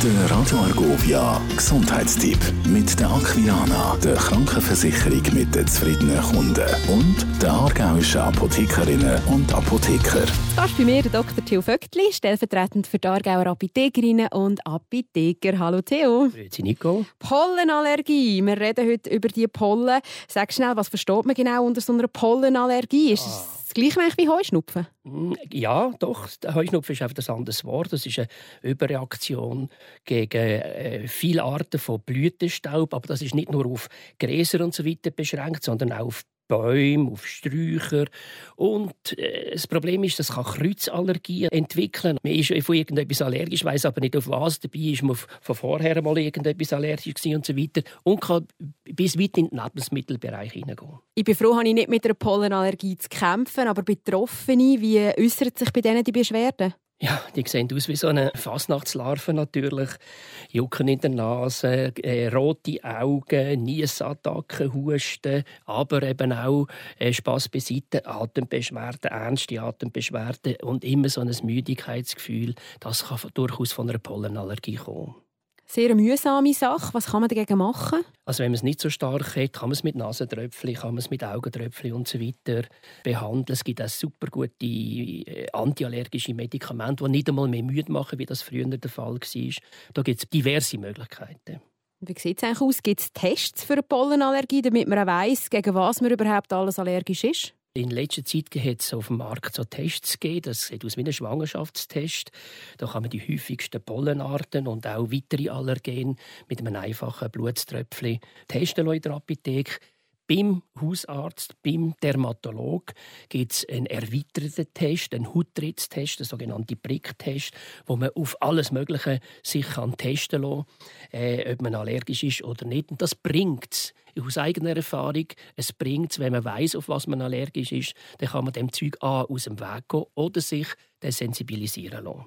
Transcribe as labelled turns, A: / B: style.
A: Der Radio Argovia Gesundheitstipp mit der Aquilana, der Krankenversicherung mit den zufriedenen Kunden und der aargauischen Apothekerinnen und Apotheker.
B: Das ist bei mir der Dr. Theo Vögtli, stellvertretend für die Aargauer Apothekerinnen und Apotheker. Hallo Theo.
C: Grüezi Nico.
B: Pollenallergie. Wir reden heute über die Pollen. Sag schnell, was versteht man genau unter so einer Pollenallergie? Ist es das gleiche wie Heuschnupfen?
C: Mm, ja, doch. Heuschnupfen ist einfach ein anderes Wort. Das ist eine Überreaktion gegen äh, viele Arten von Blütenstaub. Aber das ist nicht nur auf Gräser und so weiter beschränkt, sondern auch auf Bäume, auf Sträucher. Und äh, das Problem ist, das kann Kreuzallergien entwickeln. Man ist von irgendetwas allergisch, weiß aber nicht auf was. Dabei ist man von vorher mal irgendetwas allergisch und so weiter. Und kann bis weit in den Lebensmittelbereich hineingehen.
B: Ich bin froh, habe ich nicht mit einer Pollenallergie zu kämpfen. Aber Betroffene, wie äußert sich bei denen die Beschwerden?
C: Ja, die sehen aus wie so eine Fasnachtslarve natürlich. Jucken in der Nase, äh, rote Augen, Niesattacken, Husten, aber eben auch äh, Spass beiseite, Atembeschwerden, ernste Atembeschwerden und immer so ein Müdigkeitsgefühl. Das kann durchaus von einer Pollenallergie kommen
B: sehr mühsame Sache. Was kann man dagegen machen?
C: Also wenn man es nicht so stark hat, kann man es mit Nasentröpfchen, kann man es mit Augentröpfchen und so weiter behandeln. Es gibt auch super gute äh, antiallergische Medikamente, die nicht einmal mehr müde machen, wie das früher der Fall war. Da gibt es diverse Möglichkeiten.
B: Wie sieht es eigentlich aus? Gibt es Tests für eine Pollenallergie, damit man auch weiss, gegen was man überhaupt alles allergisch ist?
C: In letzter Zeit hat es auf dem Markt so Tests gegeben. Das sieht aus wie ein Schwangerschaftstest. Da kann man die häufigsten Pollenarten und auch weitere Allergene mit einem einfachen Blutströpfchen testen in der Apotheke. Beim Hausarzt, beim Dermatolog gibt es einen erweiterten Test, einen Hautrittstest, einen sogenannten Pricktest, wo man auf alles Mögliche sich kann testen kann, äh, ob man allergisch ist oder nicht. Und das bringt es aus eigener Erfahrung. Es bringt wenn man weiß, auf was man allergisch ist, dann kann man dem Zeug A aus dem Weg gehen oder sich desensibilisieren lassen.